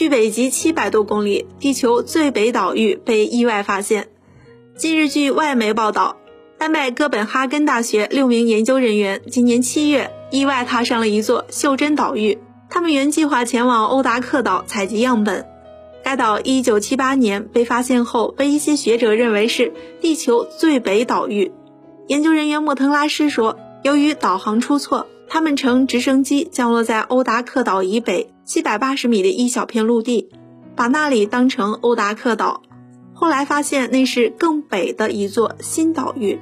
距北极七百多公里，地球最北岛屿被意外发现。近日，据外媒报道，丹麦哥本哈根大学六名研究人员今年七月意外踏上了一座袖珍岛屿。他们原计划前往欧达克岛采集样本。该岛一九七八年被发现后，被一些学者认为是地球最北岛屿。研究人员莫腾拉什说，由于导航出错，他们乘直升机降落在欧达克岛以北七百八十米的一小片陆地，把那里当成欧达克岛。后来发现那是更北的一座新岛屿。